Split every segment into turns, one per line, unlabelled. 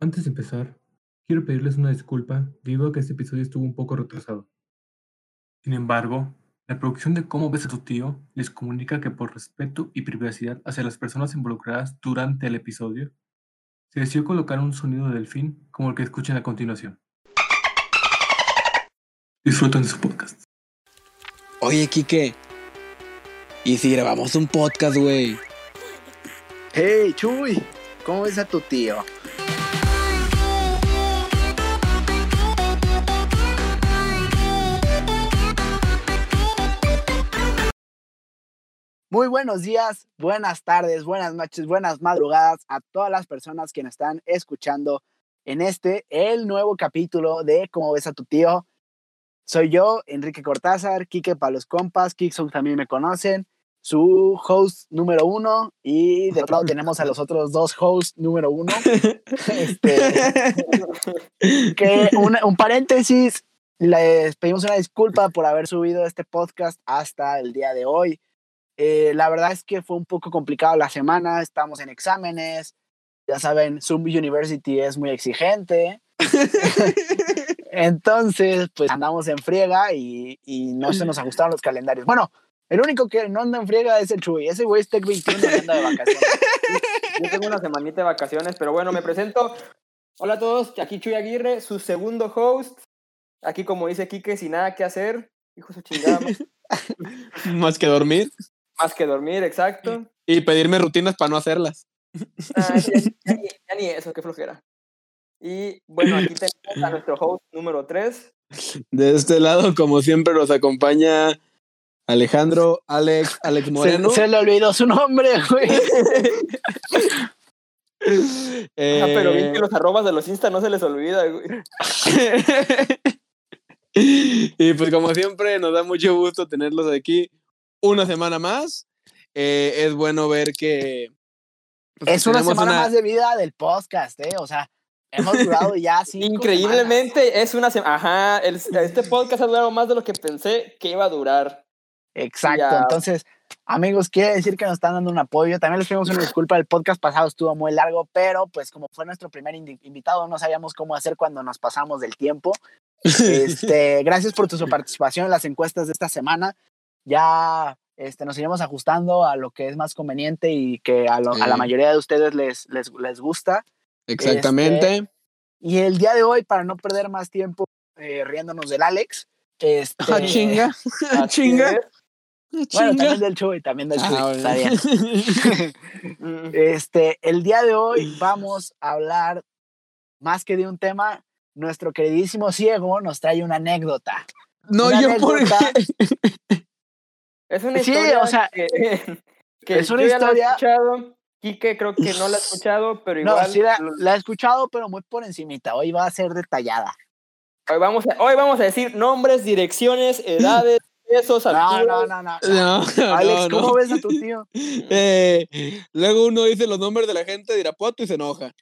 Antes de empezar, quiero pedirles una disculpa debido a que este episodio estuvo un poco retrasado. Sin embargo, la producción de Cómo ves a tu tío les comunica que por respeto y privacidad hacia las personas involucradas durante el episodio, se decidió colocar un sonido de delfín como el que escuchen a continuación. Disfruten de su podcast.
Oye, Kike. ¿Y si grabamos un podcast, güey?
Hey, Chuy, ¿cómo ves a tu tío? Muy buenos días, buenas tardes, buenas noches, buenas madrugadas a todas las personas que nos están escuchando en este, el nuevo capítulo de ¿Cómo ves a tu tío? Soy yo, Enrique Cortázar, Kike para los compas, Kikson también me conocen, su host número uno y de otro lado tenemos a los otros dos hosts número uno. Este, que un, un paréntesis, les pedimos una disculpa por haber subido este podcast hasta el día de hoy. Eh, la verdad es que fue un poco complicado la semana, estamos en exámenes, ya saben, Zoom University es muy exigente. Entonces, pues andamos en friega y, y, no se nos ajustaron los calendarios. Bueno, el único que no anda en friega es el Chuy. Ese güey es Tech 21 y anda de vacaciones.
Yo tengo una semanita de vacaciones, pero bueno, me presento. Hola a todos, aquí Chuy Aguirre, su segundo host. Aquí, como dice Quique, sin nada que hacer. Hijo de su chingada.
Más que dormir.
Más que dormir, exacto.
Y pedirme rutinas para no hacerlas.
Ah, ya, ya, ya, ya ni eso, qué flojera. Y bueno, aquí tenemos a nuestro host número 3.
De este lado, como siempre, nos acompaña Alejandro, Alex, Alex Moreno.
Se, se le olvidó su nombre, güey.
Eh,
Ah, pero bien que los arrobas de los Insta no se les olvida, güey.
y pues como siempre, nos da mucho gusto tenerlos aquí una semana más. Eh, es bueno ver que... pues,
Es una semana
una-
más de vida del podcast, ¿eh? O sea, hemos durado ya cinco
Increíblemente es una semana. Ajá, el- este podcast ha durado más de lo que pensé que iba a durar.
Exacto,
Ya.
entonces, amigos, quiere decir que nos están dando un apoyo. También les pedimos una disculpa, el podcast pasado estuvo muy largo, pero pues como fue nuestro primer invitado, no sabíamos cómo hacer cuando nos pasamos del tiempo. Este, gracias por tu participación en las encuestas de esta semana. Ya este, nos iremos ajustando a lo que es más conveniente y que a, lo- a la mayoría de ustedes les, les, les gusta.
Exactamente.
Y el día de hoy, para no perder más tiempo eh, riéndonos del Alex, este,
Ah, chinga. Ah,
Así
chinga.
es.
bueno, también del Chuy, también del Chuy,
Ah,
está bien.
Mm,
Este, el día de hoy vamos a hablar más que de un tema. Nuestro queridísimo ciego nos trae una anécdota.
No,
Una
yo por
anécdota.
Es una
Sí,
historia
o sea,
que, que
es una
yo ya la he
historia-
escuchado. Quique creo que no la ha escuchado, pero
No,
igual
sí la, la he escuchado, pero muy por encimita. Hoy va a ser detallada.
hoy, vamos a, hoy vamos a decir nombres, direcciones, edades, pesos,
No,
alturas.
no, no, no.
No, no,
Alex,
no.
¿cómo ves a tu tío?
Eh, luego uno dice los nombres de la gente de Irapuato y se enoja.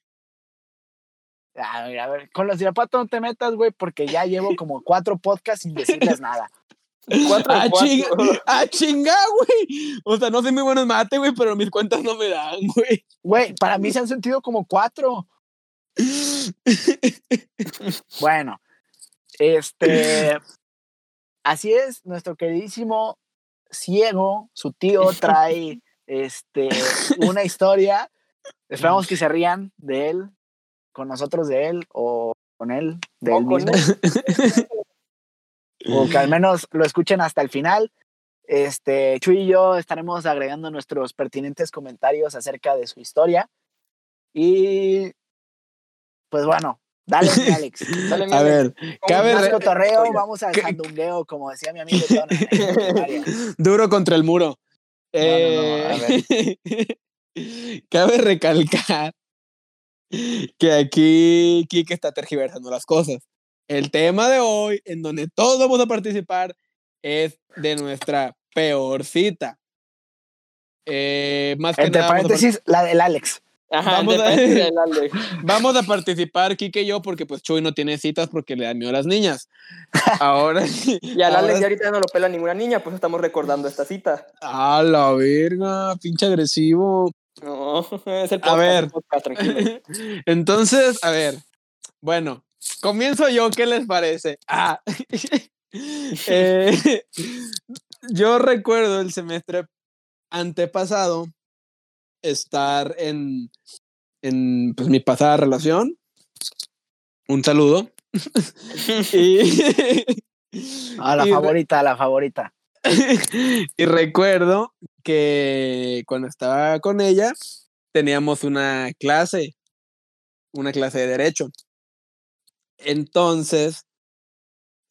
A ver, a ver, con los Irapuato no te metas, güey, porque ya llevo como cuatro podcasts sin decirles nada.
Cuatro
¡Ah,
cuatro.
chinga! ¡Ah, chinga, güey! O sea, no soy muy bueno en mate, güey, pero mis cuentas no me dan, güey.
Güey, para mí se han sentido como cuatro. Bueno, este. Así es, nuestro queridísimo ciego, su tío trae este, una historia. Esperamos que se rían de él, con nosotros de él, o con él, de
O
él
con
mismo,
él.
O que al menos lo escuchen hasta el final. Este, Chuy y yo estaremos agregando nuestros pertinentes comentarios acerca de su historia. Y pues bueno, dale, mi Alex.
Dale, mi
A
Alex.
ver,
¿Cómo
cabe
Más cotorreo, vamos al
¿Qué-
sandungueo, como decía mi amigo
duro contra el muro.
No, no, no, a
Eh, cabe recalcar que aquí Kike está tergiversando las cosas. El tema de hoy, en donde todos vamos a participar, es de nuestra peor cita. Eh, más que
Entre
nada,
paréntesis, la del Alex.
Ajá,
Vamos a-
del Alex.
Vamos a participar, Kike y yo, porque pues Chuy no tiene citas porque le dan miedo a las niñas. Ahora,
Y al Alex ya ahorita no lo pela ninguna niña, pues estamos recordando esta cita.
A la verga, pinche agresivo.
No, es el podcast,
A ver.
el podcast, tranquilo.
Entonces, a ver, bueno, comienzo yo, ¿qué les parece? Ah, eh, yo recuerdo el semestre antepasado estar en, en pues, mi pasada relación. Un saludo. y,
Ah, la
y re-
favorita, la favorita.
y recuerdo que cuando estaba con ella teníamos una clase, una clase de derecho. Entonces,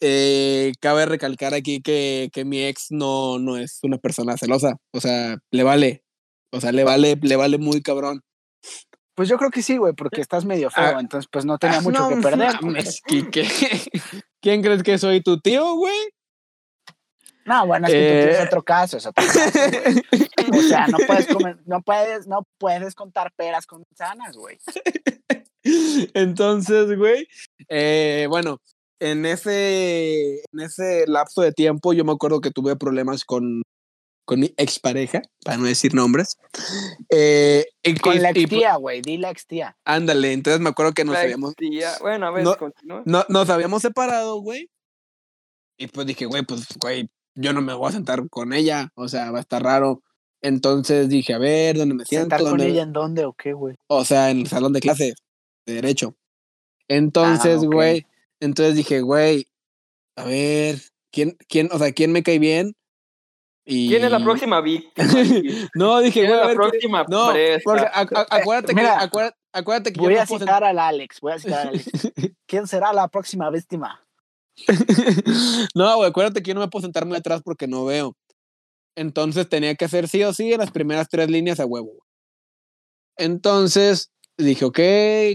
eh, cabe recalcar aquí que, que mi ex no, no es una persona celosa, o sea, le vale, o sea, le vale, le vale muy cabrón.
Pues yo creo que sí, güey, porque estás medio feo,
Ah,
entonces pues no tenía
Ah,
mucho
no
que perder.
¿Quién crees que soy tu tío, güey?
No, bueno, es que tú tienes
Eh.
otro caso, es otro caso. O sea, no puedes comer, no puedes, no puedes contar peras con manzanas, güey.
Entonces, güey, eh, bueno, en ese, en ese lapso de tiempo yo me acuerdo que tuve problemas con, con mi expareja, para no decir nombres. Eh, y,
Con
y-
la ex tía, güey, di la ex tía.
Ándale, entonces me acuerdo que nos
La
habíamos,
tía- Bueno, a ver,
No-
continúa.
no- nos habíamos separado, güey. Y pues dije, güey, pues, güey, yo no me voy a sentar con ella, o sea, va a estar raro. Entonces dije, a ver, ¿dónde me siento?
¿Sentar con
¿Dónde-
ella en dónde o qué, güey?
o sea, en el salón de clases de derecho. Entonces,
ok.
güey, entonces dije, güey, a ver, ¿quién, quién, o sea, quién me cae bien? Y...
¿Quién es la próxima víctima?
No, dije,
¿Quién
güey,
es
a
la
ver, ¿quién-
próxima
no, porque a- acuérdate que,
Mira,
acuérdate, acuérdate que
Voy a
puedo
citar al Alex, voy a citar al Alex. ¿Quién será la próxima víctima?
no, güey, acuérdate que yo no me puedo sentarme atrás porque no veo. Entonces tenía que hacer sí o sí en las primeras tres líneas a huevo. Entonces dije, ok,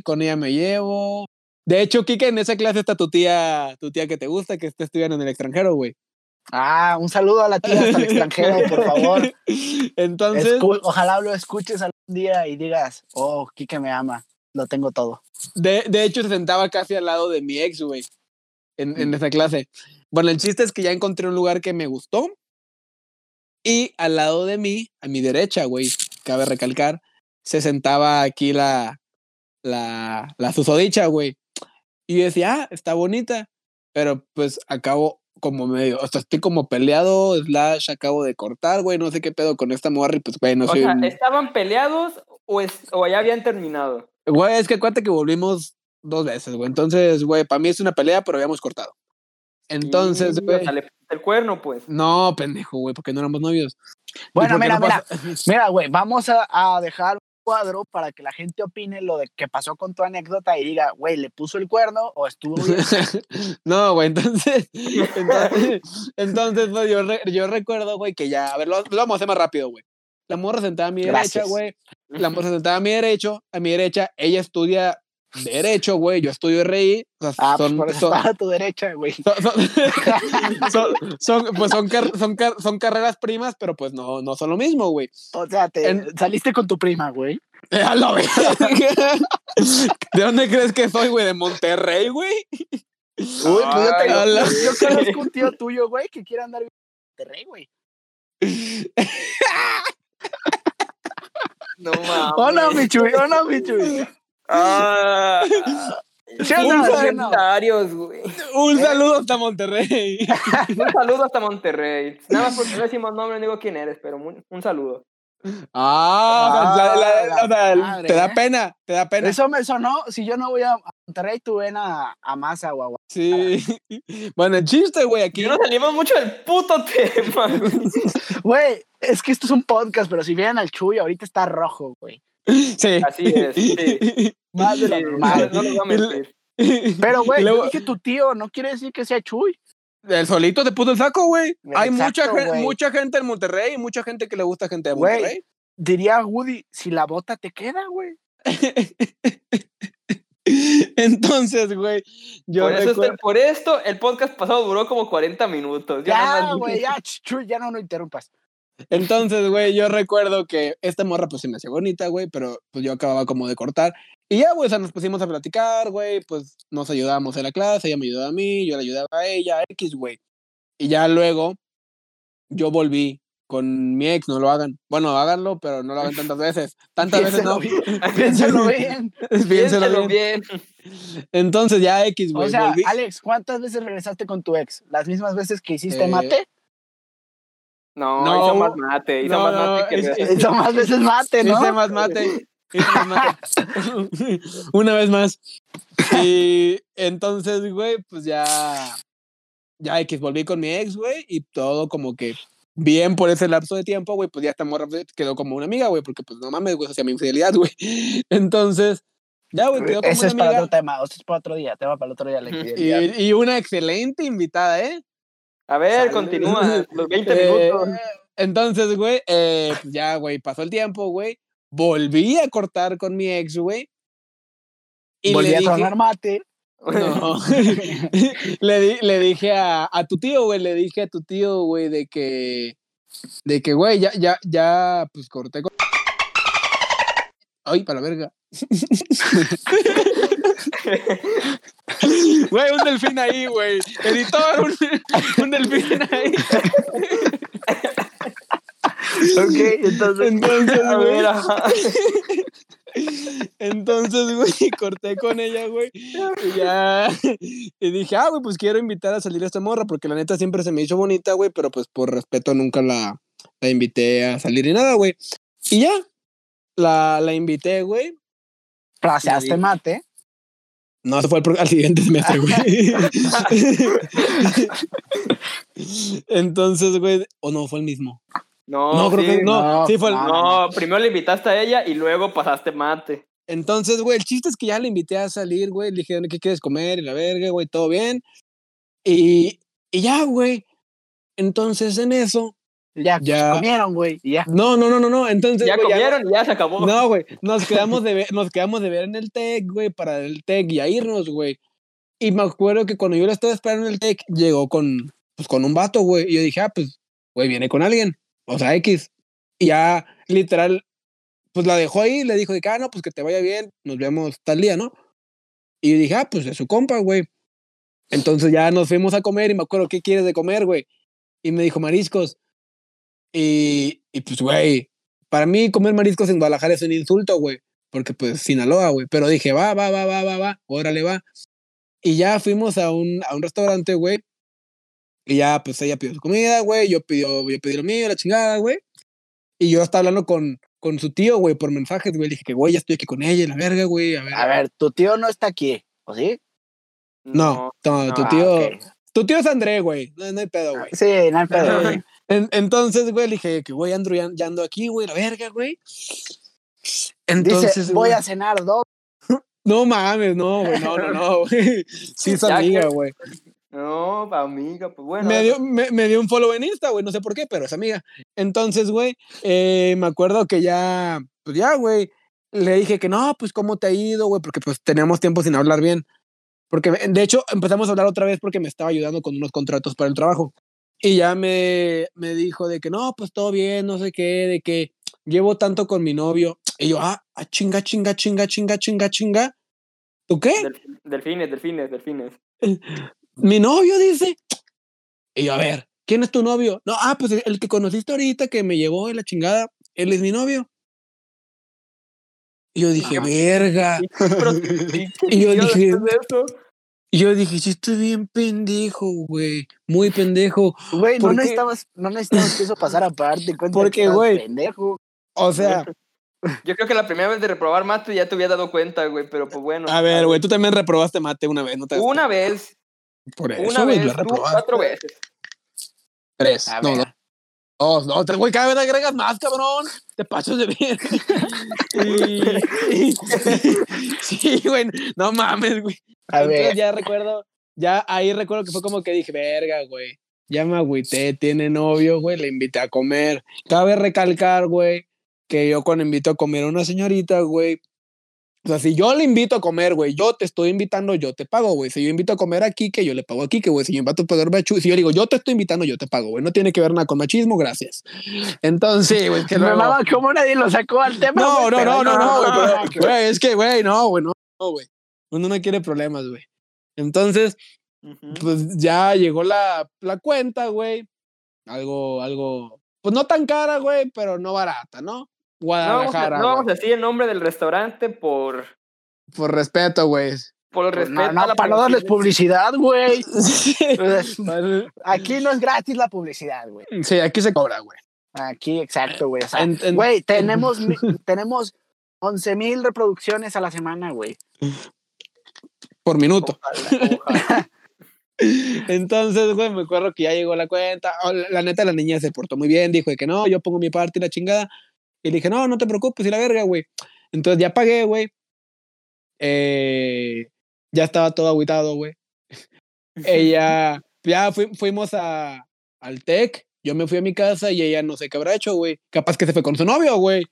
con ella me llevo. De hecho, Kike, en esa clase está tu tía, tu tía que te gusta, que está estudiando en el extranjero, güey.
Ah, un saludo a la tía hasta el extranjero, por favor.
Entonces,
Escu- ojalá lo escuches algún día y digas, oh, Kike me ama, lo tengo todo.
de, de hecho, se sentaba casi al lado de mi ex, güey, en, en esa clase. Bueno, el chiste es que ya encontré un lugar que me gustó. Y al lado de mí, a mi derecha, güey, cabe recalcar, se sentaba aquí la, la, la susodicha, güey. Y decía, ah, está bonita. Pero pues acabo como medio, o sea, estoy como peleado, slash, acabo de cortar, güey, no sé qué pedo con esta morra y pues, güey, no
o
soy...
sea,
un-
¿estaban peleados o, es, o ya habían terminado?
Güey, es que acuérdate que volvimos dos veces, güey. Entonces, güey, para mí es una pelea, pero habíamos cortado. Entonces, güey.
sea, le el cuerno, pues.
No, pendejo, güey, porque no éramos novios.
Bueno, mira,
no
mira, mira, güey, vamos a, a dejar un cuadro para que la gente opine lo de que pasó con tu anécdota y diga, güey, ¿le puso el cuerno o estuvo bien?
no, güey, entonces. Entonces, entonces pues, yo, re- yo recuerdo, güey, que ya. A ver, lo, lo vamos a hacer más rápido, güey. La morra sentada a mi derecha,
Gracias.
güey. La morra sentada a mi derecho, a mi derecha. Ella estudia Derecho, güey. Yo estudio RI. O sea,
Ah, pues
son,
por eso
son-
a tu derecha, güey.
son, son- son- son- pues son, car- son, car- son carreras primas, pero pues no, no son lo mismo, güey.
O sea, te
En-
saliste con tu prima, güey.
A la verga. ¿De dónde crees que soy, güey? ¿De Monterrey, güey?
Uy, pues yo,
Ay,
tengo-
a la-
yo conozco un tío tuyo, güey, que quiere andar en Monterrey, güey.
No mames.
Oh, no, mi chuy,
Ah, comentarios, güey.
Un saludo hasta Monterrey.
Un saludo hasta Monterrey. Nada más porque no decimos nombre, no digo quién eres, pero un, un saludo.
Ah, sea, la- la-
Ah, la madre,
te da
¿eh?
pena, te da pena.
Eso me sonó. Si yo no voy a Monterrey, tú ven a, a Maza, guagua.
Sí. Bueno, el chiste, güey, aquí.
Y no salimos mucho del puto tema, güey.
Güey, es que esto es un podcast, pero si vieran al Chuy, ahorita está rojo, güey.
Sí.
Así es, sí.
Más de lo normal.
no, no lo voy a mentir.
Pero, güey,
luego-
yo dije tu tío, no quiere decir que sea Chuy.
El solito te puso el saco, güey. Hay mucha,
güey.
mucha gente en Monterrey y mucha gente que le gusta gente de. Monterrey.
Diría Woody, si la bota te queda, güey.
Entonces, güey, yo
Por, eso
recuerdo-
este- por esto, el podcast pasado duró como 40 minutos. Ya
Ya, güey, ya, ch- Chuy, ya no lo interrumpas.
Entonces, güey, yo recuerdo que esta morra pues se me hacía bonita, güey, pero pues yo acababa como de cortar. Y ya, güey, o sea, nos pusimos a platicar, güey, pues nos ayudábamos en la clase, ella me ayudaba a mí, yo le ayudaba a ella, X, güey. Y ya luego yo volví con mi ex, no lo hagan. Bueno, háganlo, pero no lo hagan tantas veces. Tantas veces no.
Bien.
Piénselo
Piénsalo
bien.
bien.
Entonces ya X, güey.
O sea,
volví-
Alex, ¿cuántas veces regresaste con tu ex? ¿Las mismas veces que hiciste
Eh,
mate?
No,
No,
hizo más mate, hizo
no,
más
no,
mate que
es-
regresar.
Hizo más veces mate, ¿no?
Hice más mate. Hice más mate. Una vez más. Y entonces, güey, pues ya. Ya X, volví con mi ex, güey, y todo como que bien por ese lapso de tiempo, güey, pues ya esta morra pues, quedó como una amiga, güey, porque pues no mames, güey, o sea, mi infidelidad, güey. Entonces, ya, güey, quedó como
Ese
una
es para
amiga.
otro tema, eso es para otro día, tema para otro día. La.
Y, y una excelente invitada, ¿eh?
A ver,
Salud.
continúa. Los 20
Eh,
minutos.
entonces, güey, eh, pues ya, güey, pasó el tiempo, güey. Volví a cortar con mi ex, güey. Y
Volví
le
a
dije,
tronar mate.
no, le, di- le dije a, a tu tío, güey, le dije a tu tío, güey, de que, de que, güey, ya, ya, ya, pues corté con... Ay, para la verga. Güey, un delfín ahí, güey. Editor, un, un delfín ahí.
Ok, entonces.
Entonces,
A
güey.
ver, ajá.
Entonces, güey, corté con ella, güey. Y ya. Y dije, ah, güey, pues quiero invitar a salir a esta morra, porque la neta siempre se me hizo bonita, güey, pero pues por respeto nunca la, la invité a salir ni nada, güey. Y ya. La, la invité, güey.
Fraseaste
Sí.
mate.
No, eso fue al, pro- al siguiente semestre, güey. Entonces, güey. O no, fue el mismo.
No,
No, creo
sí.
que no.
no,
sí, fue el.
no.
No, primero le invitaste a ella y luego pasaste mate.
Entonces, güey, el chiste es que ya le invité a salir, güey. Le dije, ¿qué quieres comer? Y la verga, güey, todo bien. Y, y ya, güey. Entonces, en eso.
Ya,
Ya.
comieron, güey. y Ya.
No, no, no, no, no. Entonces,
Ya
güey,
comieron y ya se acabó.
No, güey. Nos quedamos de ver, nos quedamos de ver en el TEC, güey, para el TEC y a irnos, güey. Y me acuerdo que cuando yo la estaba esperando en el TEC, llegó con, pues, con un vato, güey. Y yo dije, ah, pues, güey, viene con alguien. O sea, X. Y ya, literal, pues la dejó ahí, le dijo de ah, no, pues que te vaya bien, nos vemos tal día, ¿no? Y yo dije, ah, pues es su compa, güey. Entonces ya nos fuimos a comer y me acuerdo, ¿qué quieres de comer, güey? Y me dijo, mariscos. Y, y pues, güey, para mí comer mariscos en Guadalajara es un insulto, güey. Porque pues Sinaloa, güey. Pero dije, va, va, va, va, va, va, órale, va. Y ya fuimos a un, a un restaurante, güey. Y ya, pues ella pidió su comida, güey. Yo pidió, yo pedí lo mío, la chingada, güey. Y yo estaba hablando con, con su tío, güey, por mensajes, güey. Le dije que, güey, ya estoy aquí con ella, la verga, güey. A ver.
A ver, tu tío no está aquí, ¿o sí?
no, no, tu
Ah,
tío.
ok.
Tu tío es André, güey. No, no hay pedo, güey.
Sí, no hay pedo, güey.
En- entonces, güey, le dije que, güey, Andrew, ya, ya ando aquí, güey, la verga, güey. Entonces,
Dice, voy
güey,
a cenar dos.
no mames, no, güey, no, no, no, güey. Sí, es amiga, güey.
No, amiga, pues bueno.
Me dio, me, me dio un follow en Insta, güey, no sé por qué, pero es amiga. Entonces, güey, eh, me acuerdo que ya, pues ya, güey, le dije que no, pues cómo te ha ido, güey, porque pues teníamos tiempo sin hablar bien. Porque de hecho empezamos a hablar otra vez porque me estaba ayudando con unos contratos para el trabajo. Y ya me, me dijo de que no, pues todo bien, no sé qué, de que llevo tanto con mi novio. Y yo, ah, ah, chinga, chinga, chinga, chinga, chinga, chinga. ¿Tú qué?
Del- delfines, delfines, delfines.
Mi novio dice. Y yo, a ver, ¿quién es tu novio? No, ah, pues el, que conociste ahorita que me llevó en la chingada, él es mi novio. Y yo dije, verga. Y yo dije-
de
yo dije, sí, estoy bien pendejo, güey. Muy pendejo.
Güey, no necesitabas, no necesitabas que eso pasara para darte cuenta
Porque, güey,
pendejo.
O sea,
Yo creo que la primera vez de reprobar mate ya te había dado cuenta, güey, pero pues bueno.
a ver, güey, tú también reprobaste mate una vez, ¿no te
Una vez,
Por eso,
una vez,
lo
tú
reprobaste.
cuatro veces.
Tres.
A
No,
ver.
no. Dos, no, tres, güey, cada vez agregas más, cabrón. Te pasas de bien. y, y- sí, güey, no mames, güey.
A
Entonces
ver,
ya recuerdo, ya ahí recuerdo que fue como que dije, verga, güey. Ya me agüité, tiene novio, güey, le invité a comer. Cabe recalcar, güey, que yo cuando invito a comer a una señorita, güey. O sea, si yo le invito a comer, güey, yo te estoy invitando, yo te pago, güey. Si yo invito a comer aquí, que yo le pago aquí, que güey, si yo invito a pagar a Chu- si yo digo, yo te estoy invitando, yo te pago, güey. No tiene que ver nada con machismo, gracias. Entonces, güey, que
me
luego-
mama cómo nadie lo sacó al tema.
no,
güey,
no, no, no, no, güey,
no,
güey, es que, güey, no, güey, no, no, güey. Uno no quiere problemas, güey. Entonces, pues ya llegó la, la cuenta, güey. Algo, algo, pues no tan cara, güey, pero no barata, ¿no?
No vamos, a,
Guadalajara,
no vamos a decir el nombre del restaurante por,
Por respeto, güey.
por el respeto
no,
a
no,
la
para no darles
publicidad.
güey. Pues, Aquí no es gratis la publicidad, güey.
Sí, aquí se cobra, güey.
Aquí, exacto, güey. O sea, güey, tenemos, tenemos 11 mil reproducciones a la semana, güey.
Por minuto.
Ojalá, ojalá.
Entonces, güey, me acuerdo que ya llegó la cuenta. Oh, La, la neta, la niña se portó muy bien. Dijo de que no, yo pongo mi parte y la chingada. Y le dije, no, no te preocupes, y la verga, güey. Entonces ya pagué, güey. Eh, ya estaba todo aguitado, güey. ella, ya fui- fuimos a, al TEC. Yo me fui a mi casa y ella no sé qué habrá hecho, güey. Capaz que se fue con su novio, güey.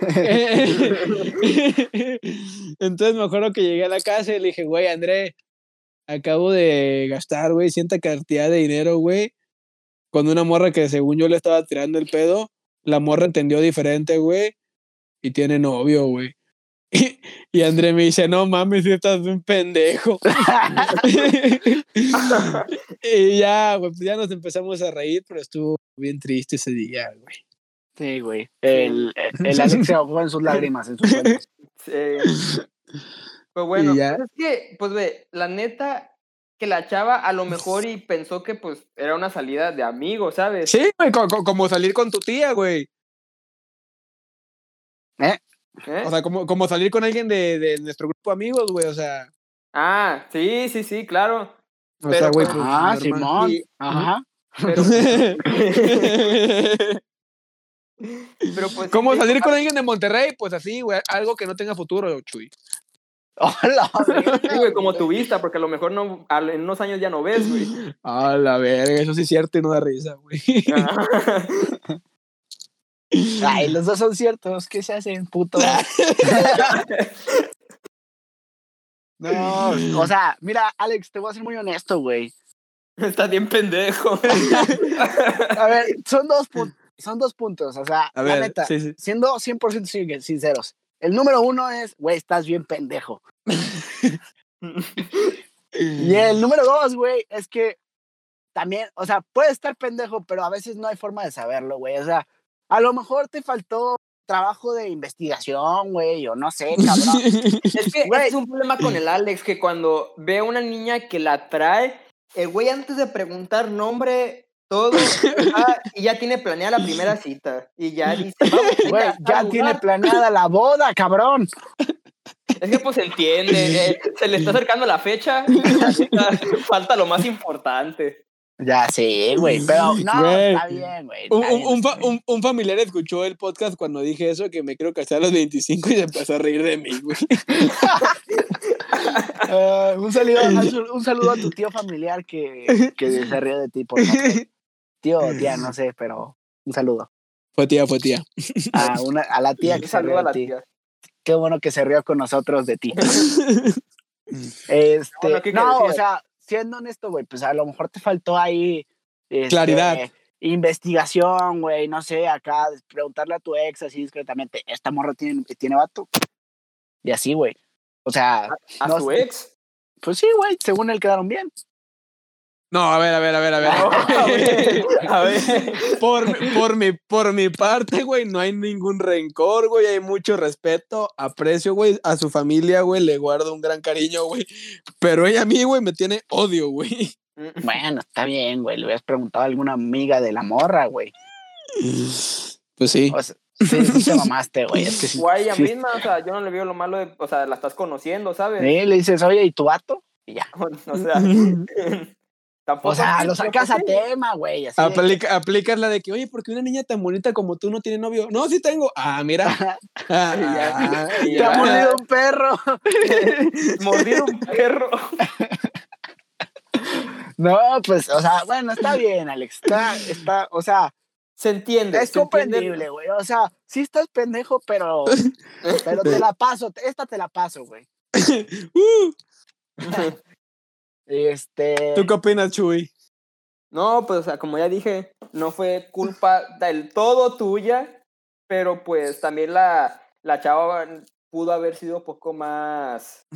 Entonces me acuerdo que llegué a la casa y le dije, güey, André, acabo de gastar, güey, cierta cantidad de dinero, güey, con una morra que según yo le estaba tirando el pedo, la morra entendió diferente, güey, y tiene novio, güey. Y, y André me dice, no mames, si estás un pendejo. y ya, güey, pues ya nos empezamos a reír, pero estuvo bien triste ese día, güey.
Sí, güey. El, el, el Alex se ahogó en sus lágrimas, en sus sueños.
Sí. Pues bueno, pues es que, pues ve, la neta, que la chava a lo mejor y pensó que pues era una salida de amigos, ¿sabes?
Sí, güey, co- co- como salir con tu tía, güey.
¿Eh?
O sea, como, como salir con alguien de, de nuestro grupo de amigos, güey, o sea.
Ah, sí, sí, sí, claro.
O
Pero,
sea, güey,
pues,
pues,
Ah. Simón. Ajá.
Pero, pero pues.
¿Cómo
sí,
salir con alguien de Monterrey? Pues así, güey, algo que no tenga futuro, Chuy.
Hola,
Sí, güey, como tu vista, porque a lo mejor no, en unos años ya no ves, güey.
A la verga, eso sí es cierto y no da risa, güey.
Ay, los dos son ciertos. ¿Qué se hacen, puto? No, o sea, mira, Alex, te voy a ser muy honesto, güey.
Estás bien pendejo.
A ver, son dos, son dos puntos, o sea,
A
la
ver,
neta,
sí, sí.
siendo 100% sin- sinceros. El número uno es, güey, estás bien pendejo. Y el número dos, güey, es que también, o sea, puede estar pendejo, pero a veces no hay forma de saberlo, güey. O sea, a lo mejor te faltó trabajo de investigación, güey, o no sé, cabrón.
Es que
Güey.
es un problema con el Alex, que cuando ve a una niña que la trae, el güey antes de preguntar nombre, todo, y ya tiene planeada la primera cita. Y ya dice, vamos,
Güey, ya tiene planeada la boda, cabrón.
Es que pues entiende, eh, se le está acercando la fecha, falta lo más importante.
Ya sí, güey, pero no,
Güey.
está bien, güey.
Un,
está
un-
bien,
un
está
fa-
bien.
un- un familiar escuchó el podcast cuando dije eso, que me quiero casar a los 25 y se empezó a reír de mí, güey.
Eh, un, saludo, un saludo- a tu tío familiar que, que se rió de ti por sé. Tío o tía, no sé, pero un saludo.
Fue tía, fue tía.
A, una, a la tía que se
saludo
rió
a la tía.
Qué bueno que se rió con nosotros de ti. Este,
Bueno, ¿qué
no, o sea, siendo honesto, güey, pues a lo mejor te faltó ahí. este,
Claridad.
Investigación, güey, no sé, acá preguntarle a tu ex así discretamente, ¿esta morra tiene, tiene vato? Y así, güey. O sea,
A
No
su
sé.
ex.
pues sí, güey, según él quedaron bien.
No, a ver, a ver, a ver, a ver.
A ver, a ver.
Por, mi- por, mi, por mi parte, güey, no hay ningún rencor, güey. Hay mucho respeto, aprecio, güey. A su familia, güey, le guardo un gran cariño, güey. Pero ella a mí, güey, me tiene odio, güey.
Bueno, está bien, güey. Le hubieras preguntado a alguna amiga de la morra, güey.
Pues sí.
O sea, sí, sí te mamaste, güey. Es que sí.
O a
sí.
misma, o sea, yo no le veo lo malo de, o sea, la estás conociendo, ¿sabes?
Sí, le dices, oye, ¿y tu vato? Y ya.
O sea, tampoco.
O sea, lo sacas a tema, güey. De
Aplica, aplicas la de que, oye, porque una niña tan bonita como tú no tiene novio. No, sí tengo. Ah, mira. Ah,
Ya,
Te
ya.
ha mordido un perro.
Mordido un perro.
No, pues, o sea, bueno, está bien, Alex. Está, está, o sea,
Se entiende.
es
se
comprendible, güey. O sea, sí estás pendejo, pero, pero te la paso. Esta te la paso, güey.
Uh,
Este.
¿Tú qué opinas, Chuy?
No, pues, o sea, como ya dije, no fue culpa del todo tuya, pero pues también la, la chava pudo haber sido un poco más.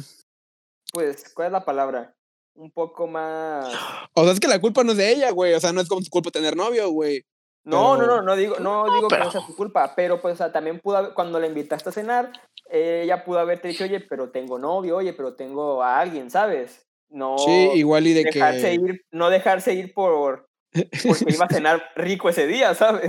Pues, ¿cuál es la palabra? Un poco más.
O sea, es que la culpa no es de ella, güey. O sea, no es como su culpa tener novio, güey.
No, no,
Pero-
no, no digo, no digo
pero-
que no sea tu culpa, pero pues o sea, también pudo haber, cuando la invitaste a cenar, ella pudo haberte dicho, oye, pero tengo novio, oye, pero tengo a alguien, ¿sabes? No
Sí, igual y de
dejarse
que.
ir, no dejarse ir por porque iba a cenar rico ese día, ¿sabes?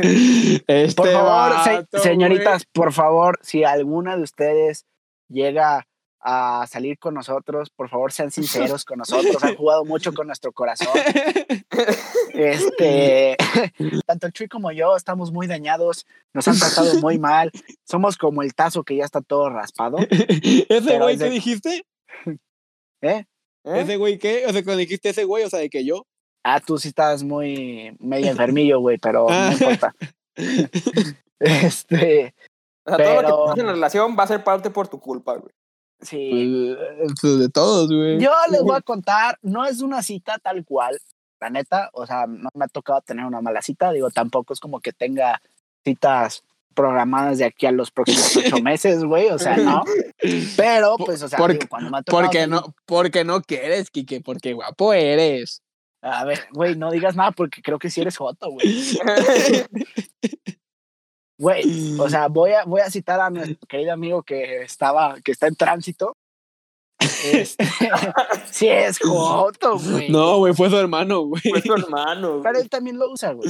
Este
Por favor, se- señoritas, por favor, si alguna de ustedes llega a salir con nosotros, por favor sean sinceros con nosotros. Han jugado mucho con nuestro corazón. Este, tanto el Chuy como yo estamos muy dañados, nos han tratado muy mal. Somos como el tazo que ya está todo raspado.
¿Ese güey
de-
dijiste?
¿Eh?
¿Eh?
¿Ese güey qué? O sea, cuando dijiste ese güey, o sea, de que yo.
Ah, tú sí estás muy medio enfermillo, güey, pero
Ah.
no importa. Este,
O sea, todo lo que pasa en la relación va a ser parte por tu culpa, güey.
sí.
Pues, pues, de todos, güey.
Yo les voy a contar, no es una cita tal cual, la neta, o sea, no me ha tocado tener una mala cita, digo, tampoco es como que tenga citas programadas de aquí a los próximos ocho meses, güey, o sea, no. Pero, pues, o sea,
Por-
digo, cuando me ha tocado...
Porque no, porque no quieres, Kike, porque guapo eres.
A ver, güey, no digas nada porque creo que sí eres joto, güey. Güey, o sea, voy a, voy a citar a nuestro querido amigo que estaba, que está en tránsito. Este, sí es joto, güey.
No, güey, fue su hermano, güey.
Fue tu hermano.
Pero él también lo usa, güey.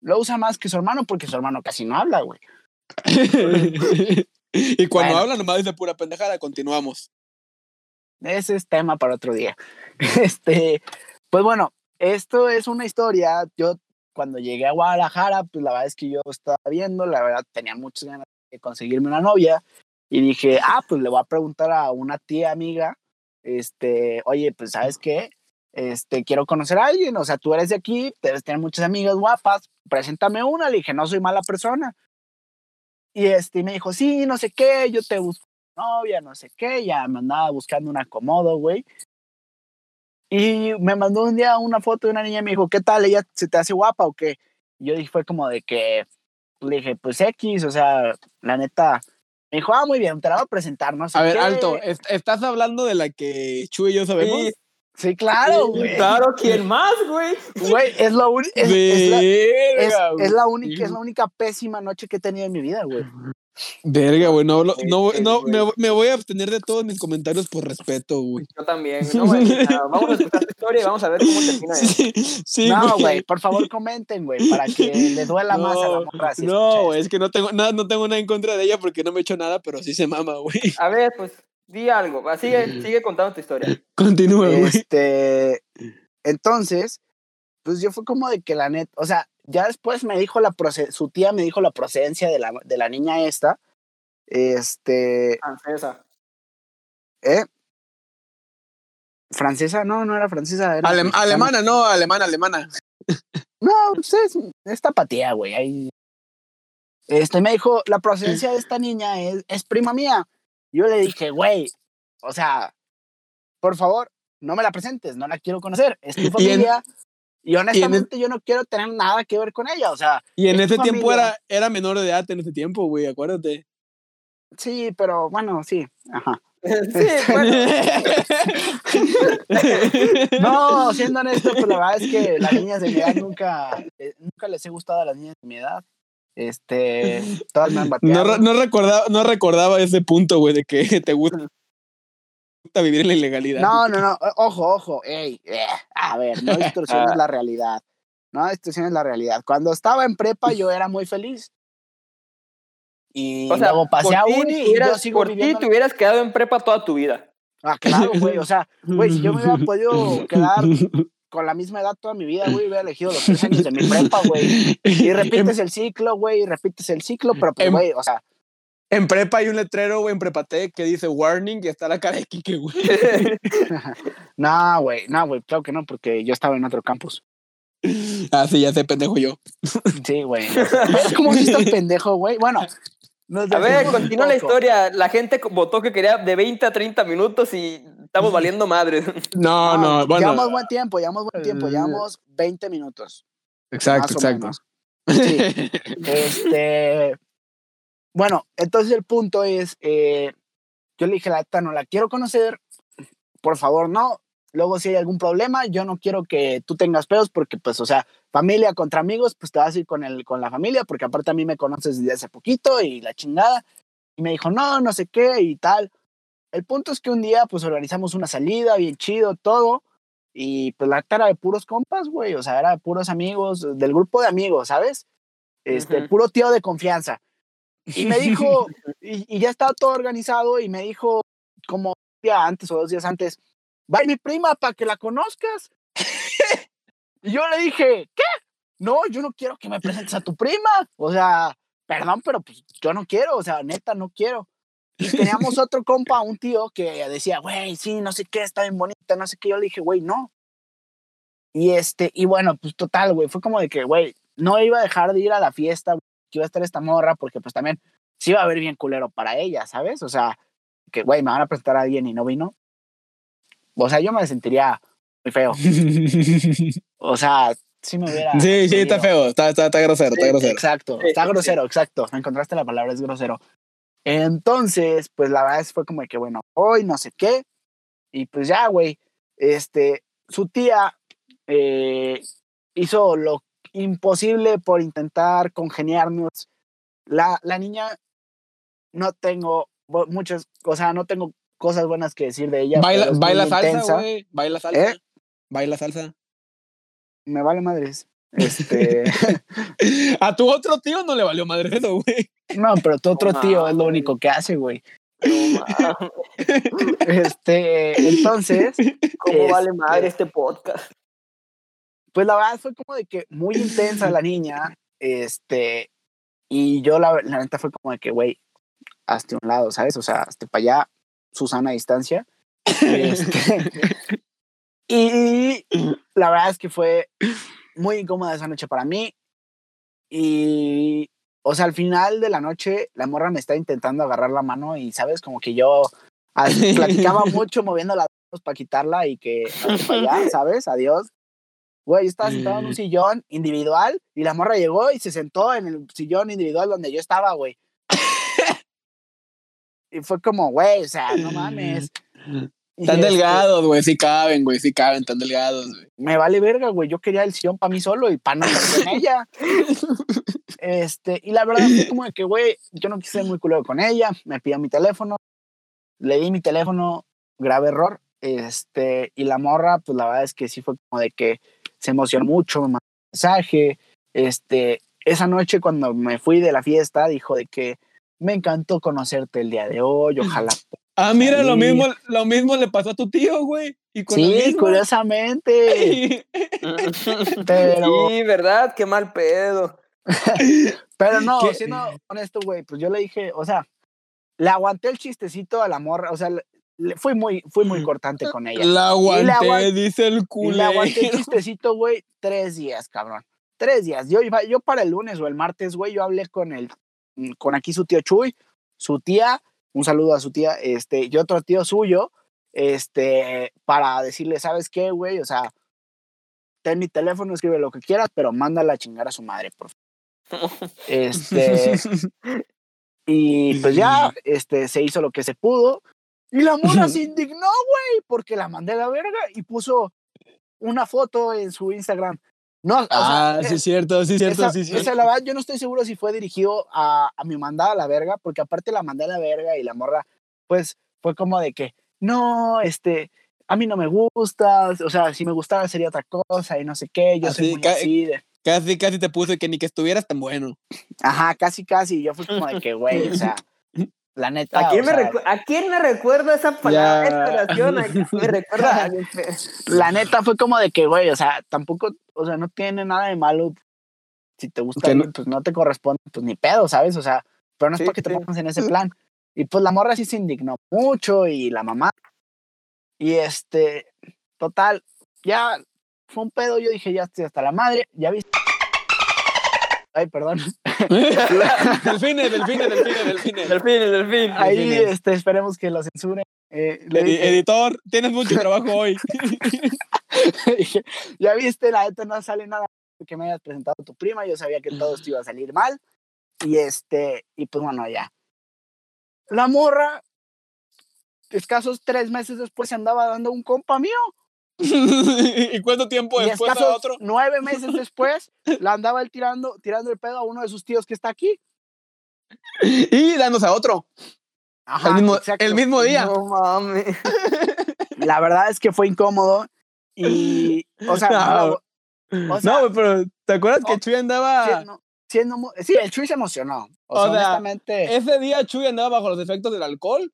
Lo usa más que su hermano porque su hermano casi no habla, güey.
y cuando
Bueno.
habla nomás dice pura pendejada, continuamos.
Ese es tema para otro día. Este, pues bueno, esto es una historia. Yo cuando llegué a Guadalajara, pues la verdad es que yo estaba viendo, la verdad tenía muchas ganas de conseguirme una novia y dije, ah, pues le voy a preguntar a una tía amiga, este, oye, pues sabes qué, este, quiero conocer a alguien, o sea, tú eres de aquí, debes tener muchas amigas guapas, preséntame una, le dije, no soy mala persona. Y este, me dijo, sí, no sé qué, yo te busco novia, no sé qué, ya me andaba buscando un acomodo, güey. Y me mandó un día una foto de una niña y me dijo, ¿qué tal? ¿Ella se te hace guapa o qué? Y yo dije, fue como de que, le dije, pues X, o sea, la neta. Me dijo, ah, muy bien, te la voy a presentar, no sé
A ver,
qué".
alto, ¿est- ¿estás hablando de la que Chu y yo sabemos?
Sí,
Sí, claro,
sí,
güey.
Claro, ¿quién más, güey?
Güey, es, es, es la, es- es
güey.
la única, es la única pésima noche que he tenido en mi vida, güey.
Verga, güey, no, hablo- no,
Sí,
no,
güey.
me, me voy a abstener de todos mis comentarios por respeto, güey.
Yo también. No, güey, nada, vamos a escuchar tu historia y vamos a ver cómo termina eso.
Sí, sí,
no, güey, por favor comenten, güey, para que le duela más a la morra. si
no, güey, es que no tengo nada, no tengo nada en contra de ella porque no me he hecho nada, pero sí se mama, güey.
A ver, pues, di algo. Sigue, sigue contando tu historia.
Continúa, güey.
Este, entonces, pues yo fue como de que la net, o sea, ya después me dijo la proce- su tía me dijo la procedencia de la, de la niña esta. Este,
Francesa.
¿eh? Francesa, no, no era francesa, era
Alem-
mexicana.
alemana, no, alemana, alemana.
No, pues es, es tapatía, güey. ahí. Este me dijo, la procedencia de esta niña es, es prima mía. Yo le dije, güey, o sea, por favor, no me la presentes, no la quiero conocer, es tu
Y en-
familia. Y, honestamente yo no quiero tener nada que ver con ella, o sea,
Y en
Es
ese tiempo era, era menor de edad en ese tiempo, güey, acuérdate.
sí, pero bueno, sí, ajá.
Sí, bueno.
No, siendo honesto, pues la verdad es que las niñas de mi edad nunca, eh, nunca les he gustado a las niñas de mi edad. Este, todas me han
No,
bateado.
re- no recordaba, no recordaba ese punto, güey, de que te gusta vivir en la ilegalidad.
No, no, no, ojo, ojo, ey, eh, a ver, no distorsiones la realidad, no distorsiones la realidad. Cuando estaba en prepa yo era muy feliz. Y
O sea,
luego pasé
por
a
ti
uni y yo sigo
por ti te hubieras quedado en prepa toda tu vida.
Ah, claro, güey, o sea, güey, si yo me hubiera podido quedar con la misma edad toda mi vida, güey, hubiera elegido los tres años de mi prepa, güey. Y repites el ciclo, güey, y repites el ciclo, pero pues, güey, o sea,
En prepa hay un letrero, güey, en Prepatec que dice warning y está la cara de Kike, güey.
no, güey, no, güey, claro que no, porque yo estaba en otro campus.
Ah, sí, ya sé, pendejo yo.
Sí, güey. ¿Ves cómo sí estás pendejo, güey? Bueno,
A ver, continúa la historia. La gente votó que quería de 20 a 30 minutos y estamos valiendo madre.
No, no, bueno.
Llevamos buen tiempo, llevamos buen tiempo, llevamos 20 minutos.
Exacto,
más o
exacto.
menos. Sí. Este, bueno, entonces el punto es, eh, yo le dije, la neta, no la quiero conocer, por favor, no. luego si hay algún problema, yo no quiero que tú tengas pedos porque, pues, o sea, familia contra amigos, pues te vas a ir con, el, con la familia, porque aparte a mí me conoces desde hace poquito y la chingada. Y me dijo, no, no sé qué y tal. El punto es que un día, pues, organizamos una salida, bien chido, todo. Y pues la cara de puros compas, güey, o sea, era de puros amigos, del grupo de amigos, ¿sabes? Este, puro tío de confianza. Y me dijo, y, y ya estaba todo organizado, y me dijo, como un día antes o dos días antes, va mi prima para que la conozcas. y yo le dije, ¿qué? No, yo no quiero que me presentes a tu prima. O sea, perdón, pero pues yo no quiero, o sea, neta, no quiero. Y teníamos otro compa, un tío, que decía, güey, sí, no sé qué, está bien bonita, no sé qué. Yo le dije, güey, no. Y este, y bueno, pues total, güey, fue como de que, güey, no iba a dejar de ir a la fiesta, güey, que iba a estar esta morra, porque pues también sí iba a ver bien culero para ella, ¿sabes? O sea, que, güey, me van a presentar a alguien y no vino. O sea, yo me sentiría muy feo. O sea, sí me hubiera.
Sí, sí, está feo, está, está, está grosero, está
Sí,
grosero.
Exacto, está grosero, exacto. Encontraste la palabra, es grosero. Entonces, pues la verdad es fue como de que, bueno, hoy no sé qué. Y pues ya, güey, este, su tía eh, hizo lo imposible por intentar congeniarnos. La, la niña, no tengo muchas, o sea, no tengo cosas buenas que decir de ella.
Baila, baila salsa, güey. Baila salsa.
¿Eh?
Baila salsa.
Me vale madres. Este,
A tu otro tío no le valió madre eso, güey.
no, pero tu otro tío es lo único que hace, güey. Este, entonces,
¿Cómo vale
Este-
madre este podcast?
pues la verdad fue como de que muy intensa la niña, este, y yo la, la neta fue como de que, güey, hazte a un lado, ¿sabes? O sea, hazte para allá, Susana a distancia. Este, y la verdad es que fue muy incómoda esa noche para mí. Y, o sea, al final de la noche, la morra me está intentando agarrar la mano y, ¿sabes? Como que yo platicaba mucho moviendo las manos para quitarla y que allá, ¿sabes? Adiós. Güey, yo estaba sentado en un sillón individual y la morra llegó y se sentó en el sillón individual donde yo estaba, güey. y fue como, güey, o sea, no mames.
Están
este,
delgados, güey. Sí caben, güey. Sí caben, están delgados, güey.
me vale verga, güey. Yo quería el sillón para mí solo y para no estar con ella. Este, y la verdad fue como de que, güey, yo no quise ser muy culero con ella. Me pidió mi teléfono. Le di mi teléfono, grave error. Este, y la morra, pues la verdad es que sí fue como de que se emocionó mucho, me mandó un mensaje. Este, esa noche cuando me fui de la fiesta, dijo de que me encantó conocerte el día de hoy, ojalá.
Ah, mira, lo mismo, lo mismo le pasó a tu tío, güey. Y con la
Sí, curiosamente. Pero-
Sí, ¿verdad? Qué mal pedo.
Pero no,
¿Qué?
siendo honesto, güey, pues yo le dije, o sea, le aguanté el chistecito a la morra, o sea, le, fui muy, fui muy cortante con ella.
La aguanté,
aguant-
dice el
Y le aguanté el chistecito, güey, tres días, cabrón. Tres días. Yo iba, yo para el lunes o el martes, güey, yo hablé con el, con aquí su tío Chuy, su tía, un saludo a su tía, este, y otro tío suyo, este, para decirle, ¿sabes qué, güey? O sea, ten mi teléfono, escribe lo que quieras, pero mándala a chingar a su madre, por favor. Este, y pues ya, este, se hizo lo que se pudo. Y la mona se indignó, güey, porque la mandé a la verga y puso una foto en su Instagram. No, o sea,
Ah, sí,
eh,
es cierto, sí, es cierto,
esa,
sí, es
esa,
cierto.
la verdad, yo no estoy seguro si fue dirigido a, a mi mandada a la verga, porque aparte la mandé a la verga y la morra, pues, fue como de que, no, este, a mí no me gusta, o sea, si me gustara sería otra cosa y no sé qué, yo soy
Así,
muy
ca-
así de...
Casi, casi te puse que ni que estuvieras tan bueno.
Ajá, casi, casi, yo fui como de que, güey, o sea, la neta,
¿A quién, me
sea,
recu- ¿A quién me recuerda esa palabra, quién me recuerda a
la neta fue como de que, güey, o sea, tampoco, o sea, no tiene nada de malo. Si te gusta
no-
pues no te corresponde, pues ni pedo, ¿sabes? O sea, pero no es
Sí,
para que te pongas en ese plan. Y pues la morra sí se indignó mucho y la mamá. Y este, total, ya fue un pedo. Yo dije, ya estoy hasta la madre, ya viste. Ay, perdón.
delfines, delfines, delfines, delfines.
Delfín, el delfín.
Ahí,
Delfines.
este, esperemos que lo censuren. Eh, le
Edi-
dije,
editor, tienes mucho trabajo hoy.
dije, ya viste, la neta no sale nada que me hayas presentado a tu prima, yo sabía que todo esto iba a salir mal. Y este, y pues bueno, ya. La morra, escasos tres meses después se andaba dando un compa mío.
¿Y cuánto tiempo
y
después a otro?
nueve meses después, la andaba él tirando, tirando el pedo a uno de sus tíos que está aquí.
Y dándose a otro.
Ajá,
el, mismo, el mismo día.
No mames.
La verdad es que fue incómodo y, o sea,
No.
no, o sea,
no, pero ¿te acuerdas que Chuy andaba...
siendo, siendo sí, el Chuy se emocionó. O,
O
sea,
sea,
honestamente,
Ese día Chuy andaba bajo los efectos del alcohol.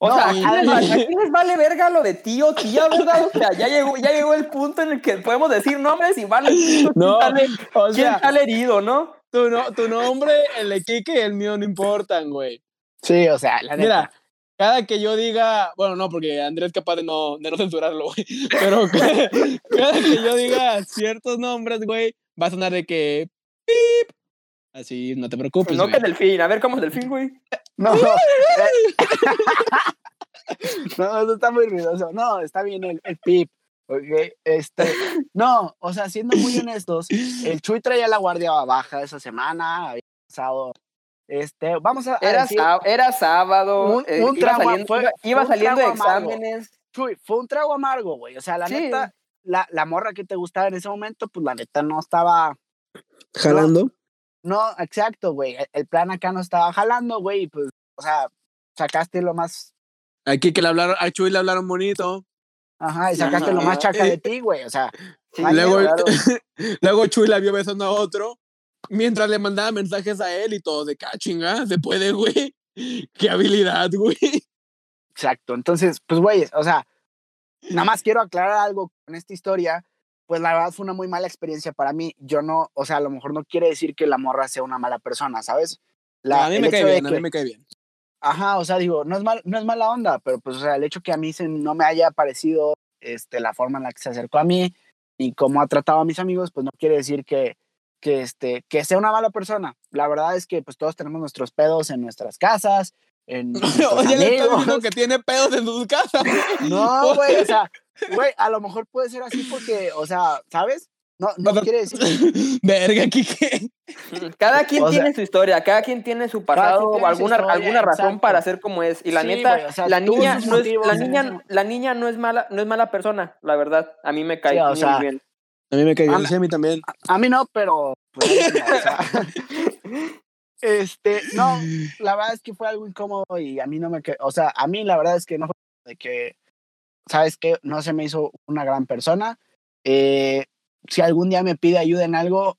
O
No,
sea,
y-
aquí, les, aquí les vale verga lo de tío, tía, ¿verdad? O sea, ya llegó, ya llegó el punto en el que podemos decir nombres y vale quién
No, o
quién
sea,
sale herido, ¿no?
tu, no, tu nombre, el de Kike y el mío no importan, güey.
sí, o sea, la neta.
Mira, cada que yo diga, bueno, no, porque Andrés es capaz de no, de no censurarlo, güey. Pero cada, cada que yo diga ciertos nombres, güey, va a sonar de que pip. Así, no te preocupes.
no
güey.
que delfín. A ver, ¿cómo es delfín, güey?
No, no, eso está muy ruidoso. No, está bien el, el pip. ok, Este, no, o sea, siendo muy honestos, el Chuy traía la guardia baja esa semana, había pasado, este, vamos a, a
Era,
decir,
era sábado,
Un-
eh,
un
iba saliendo,
fue-
iba, iba
fue un
saliendo de exámenes.
Chuy, fue un trago amargo, güey, o sea, la
Sí.
neta, la, la morra que te gustaba en ese momento, pues la neta no estaba,
Jalando.
no, exacto, güey, el, el plan acá no estaba jalando, güey, y pues, o sea, sacaste lo más,
Aquí que le hablaron, a Chuy le hablaron bonito.
ajá, y sacaste lo más chaca de ti, güey, o sea,
Sí,
luego, luego Chuy la vio besando a otro. Mientras le mandaba mensajes a él y todo de que, "Ah, chinga, se puede, güey. Qué habilidad, güey.
Exacto. Entonces, pues, güey, o sea, nada más quiero aclarar algo con esta historia. Pues la verdad fue una muy mala experiencia para mí. Yo no, o sea, a lo mejor no quiere decir que la morra sea una mala persona, ¿sabes? La-
a mí me cae bien, a
que-
mí me cae bien.
Ajá, o sea, digo, no es, mal, no es mala onda, pero pues, o sea, el hecho que a mí se, no me haya parecido este, la forma en la que se acercó a mí y cómo ha tratado a mis amigos, pues no quiere decir que, que, este, que sea una mala persona. La verdad es que pues todos tenemos nuestros pedos en nuestras casas, en
Oye, le está
amigos.
diciendo que tiene pedos en sus casas.
No, güey, o sea, güey, a lo mejor puede ser así porque, o sea, ¿sabes? No, no
O sea,
quiere decir.
Verga, Kike.
Cada quien
O sea,
tiene su historia, cada quien tiene su pasado o
tiene su
alguna,
historia,
alguna razón
exacto.
para ser como es. Y la
Sí,
neta,
güey, o sea,
la niña no es,
motivos
la niña, la niña no es mala, no es mala persona, la verdad. A mí me cae
Sí, o
muy
sea,
bien.
A mí me cae
bien,
sí, a mí también.
A mí no, pero. pues, no, o sea, este, no, la verdad es que fue algo incómodo y a mí no me. que- O sea, a mí la verdad es que no fue de que. ¿Sabes qué? No se me hizo una gran persona. Eh, si algún día me pide ayuda en algo,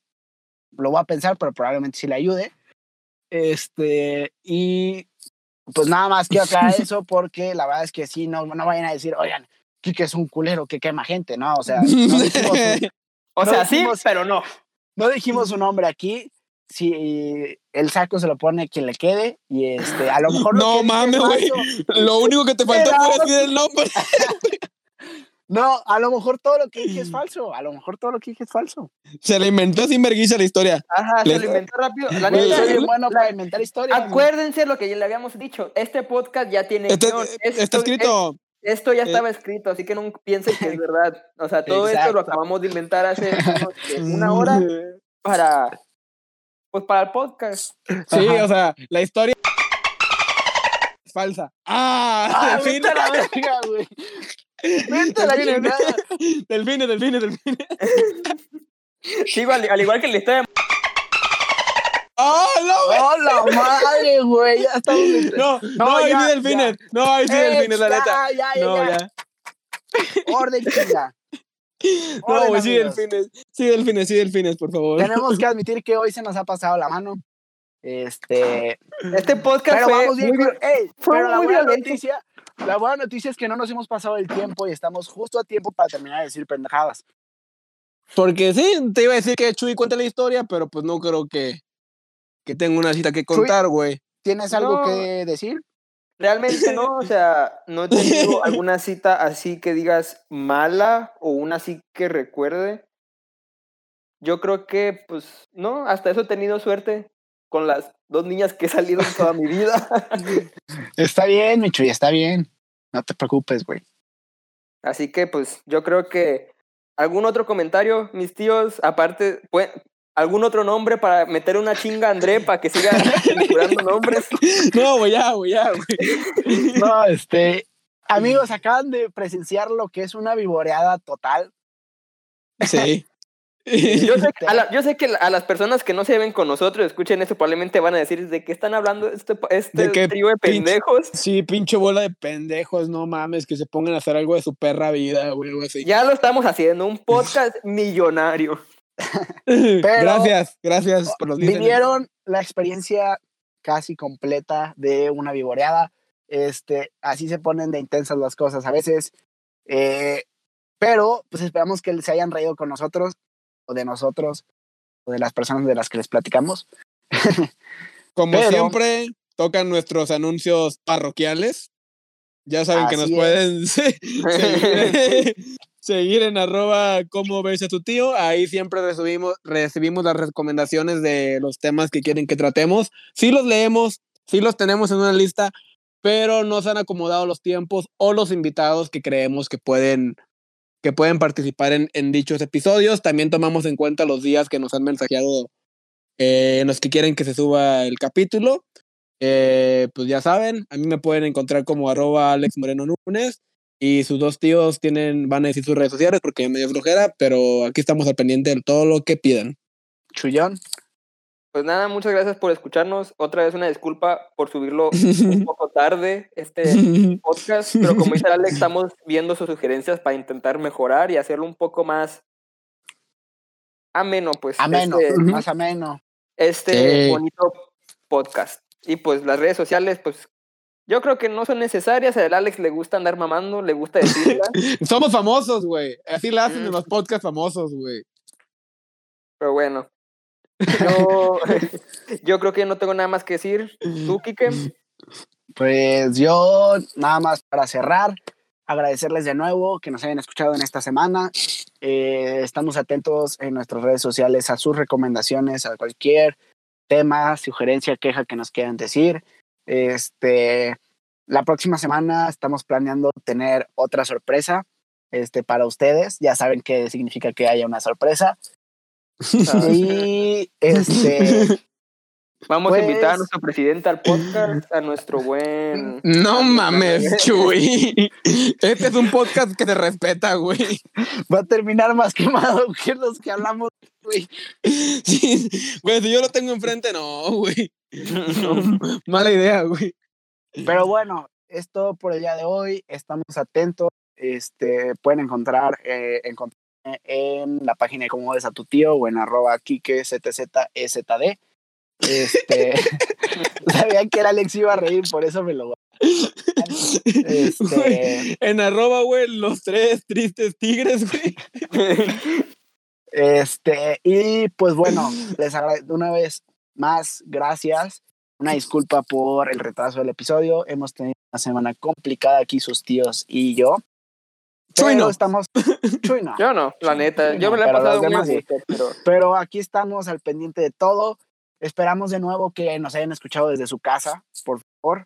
lo voy a pensar, pero probablemente sí le ayude. Este, y pues nada más quiero aclarar eso porque la verdad es que sí, no, no vayan a decir, oigan, Kike es un culero que quema gente, ¿no? O sea, no dijimos,
O
no
sea, sí,
dijimos-
pero no.
no dijimos su nombre aquí. Si el saco se lo pone quien le quede, y este, a lo mejor.
No mames, güey. Lo único que te faltó fue decir el nombre.
No, a lo mejor todo lo que dije es falso. A lo mejor todo lo que dije es falso.
Se la inventó sin vergüenza la historia.
Ajá,
Le-
se lo inventó rápido. La
Güey,
Soy
neta,
bien bueno
la-
para inventar historias.
acuérdense lo que ya le habíamos dicho. Este podcast ya tiene
Está,
guion.
está
Esto-
escrito.
Esto ya
Eh.
estaba escrito, así que no piensen que es verdad. O sea, todo esto lo acabamos de inventar hace una hora para, pues para el podcast.
Sí,
Ajá.
o sea, la historia es falsa. ¡Ah!
Ah,
delfines,
la verga, güey. Vete a la
delfines,
chingada.
delfines, delfines, delfines.
Sigo al, al igual que la historia.
¡Ah, no, güey!
¡Oh, la madre, güey! Ya estamos. en-
No, no,
No,
ahí
ya,
sí delfines. No, ahí sí delfines, la
ya,
neta.
Ya, ya,
No,
ya.
ya.
Orden, chinga.
No, güey, sí delfines. Sí delfines, sí delfines, por favor.
Tenemos que admitir que hoy se nos ha pasado la mano. Este.
Este podcast
Pero
fue
vamos bien.
muy fue
pero la buena
violento.
noticia. La buena noticia es que no nos hemos pasado el tiempo y estamos justo a tiempo para terminar de decir pendejadas.
Porque sí, te iba a decir que Chuy cuente la historia, pero pues no creo que, que tenga una cita que contar, güey.
¿Tienes algo
No.
que decir?
Realmente no, o sea, no he tenido alguna cita así que digas mala o una así que recuerde. Yo creo que, pues, no, hasta eso he tenido suerte con las dos niñas que he salido en toda mi vida.
Está bien, Michu, y está bien. No te preocupes, güey.
Así que, pues, yo creo que algún otro comentario, mis tíos, aparte, pue- algún otro nombre para meter una chinga a André para que siga censurando nombres.
No, güey, ya, güey, ya, güey.
No, este. Amigos, acaban de presenciar lo que es una vivoreada total.
Sí.
Yo sé, que a la- yo sé que a las personas que no se ven con nosotros, escuchen esto, probablemente van a decir de qué están hablando este, este
De qué
trío de
pinche-
pendejos.
Sí, pinche bola de pendejos, no mames, que se pongan a hacer algo de su perra vida, güey, algo así.
Ya lo estamos haciendo, un podcast millonario.
gracias, gracias por los.
Vivieron la experiencia casi completa de una vivoreada. Este, así se ponen de intensas las cosas a veces. eh, pero pues esperamos que se hayan reído con nosotros, o de nosotros, o de las personas de las que les platicamos.
Como
Pero-
siempre, tocan nuestros anuncios parroquiales. Ya saben que nos
es.
pueden se- seguir, seguir en arroba como ves a tu tío. Ahí siempre recibimos, recibimos las recomendaciones de los temas que quieren que tratemos. Sí los leemos, sí los tenemos en una lista, pero no se han acomodado los tiempos o los invitados que creemos que pueden, que pueden participar en, en dichos episodios. También tomamos en cuenta los días que nos han mensajeado eh, en los que quieren que se suba el capítulo. Eh, pues ya saben, a mí me pueden encontrar como arroba Alex Moreno Núñez y sus dos tíos tienen, van a decir sus redes sociales porque me dio flojera, pero aquí estamos al pendiente de todo lo que pidan.
Chullón.
Pues nada, muchas gracias por escucharnos. Otra vez una disculpa por subirlo un poco tarde este podcast, pero como dice Alex, estamos viendo sus sugerencias para intentar mejorar y hacerlo un poco más ameno, pues.
Ameno,
Este,
más ameno.
este
Sí.
bonito podcast. Y pues las redes sociales, pues yo creo que no son necesarias. A Alex le gusta andar mamando, le gusta decirla,
Somos famosos, güey. Así la hacen en
Mm.
los podcasts famosos, güey.
pero bueno. Yo, yo creo que no tengo nada más que decir. ¿Tú, Kike?
Pues yo, nada más para cerrar, agradecerles de nuevo que nos hayan escuchado en esta semana. Eh, estamos atentos en nuestras redes sociales a sus recomendaciones, a cualquier tema, sugerencia, queja que nos quieran decir. Este, la próxima semana estamos planeando tener otra sorpresa este, para ustedes. Ya saben qué significa que haya una sorpresa. Y este,
Vamos a invitar a
Pues-
nuestro presidente al podcast, a nuestro buen...
No mames, Chuy. Este es un podcast que se respeta, güey.
va a terminar más quemado que los que hablamos. güey.
Sí, güey, si yo lo tengo enfrente, no, güey. Mala idea, güey.
Pero bueno, es todo por el día de hoy. Estamos atentos. Este, pueden encontrar eh, encontrarme en la página de cómo ves a tu tío o en arroba kike ztzezd. Este, sabía que era Alex iba a reír, por eso me lo Este,
Güey, en arroba, güey, los tres tristes tigres, güey.
Este, y pues bueno, les agradezco una vez más, gracias. Una disculpa por el retraso del episodio. Hemos tenido una semana complicada aquí, sus tíos y yo.
Chuy no.
estamos. Chuy no.
Yo no, la neta. Yo
No,
me la he pasado muy
sí.
pero...
Pero aquí estamos al pendiente de todo. Esperamos de nuevo que nos hayan escuchado desde su casa, por favor.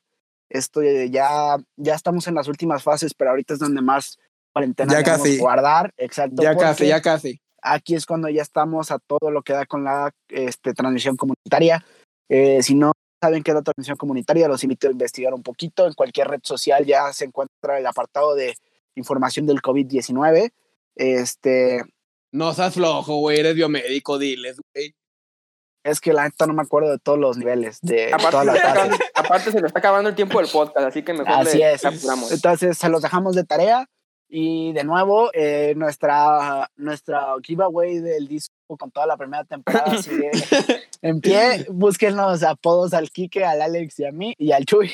Esto eh, ya, ya estamos en las últimas fases, pero ahorita es donde más cuarentena
Ya
debemos
casi.
guardar. Exacto.
Ya casi, ya casi.
Aquí es cuando ya estamos a todo lo que da con la este, transmisión comunitaria. Eh, si no saben qué es la transmisión comunitaria, los invito a investigar un poquito. En cualquier red social ya se encuentra el apartado de información del COVID-19. Este,
No seas flojo, güey, eres biomédico, diles, güey.
es que la neta no me acuerdo de todos los niveles, de
Aparte,
fases.
acabando, aparte se le está acabando el tiempo del podcast, así que mejor
Así
le
es.
apuramos.
Entonces se los dejamos de tarea. Y de nuevo, eh, nuestra, nuestra giveaway del disco con toda la primera temporada sigue en pie. Busquen los apodos al Kike, al Alex y a mí y al Chuy.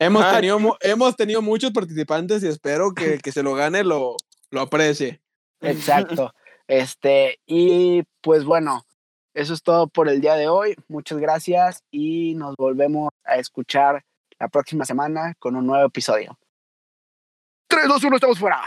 Hemos,
Ah.
tenido, hemos tenido muchos participantes y espero que el que se lo gane lo, lo aprecie.
Exacto. Este, y pues bueno, eso es todo por el día de hoy. Muchas gracias y nos volvemos a escuchar la próxima semana con un nuevo episodio. 3, 2, 1, estamos fuera.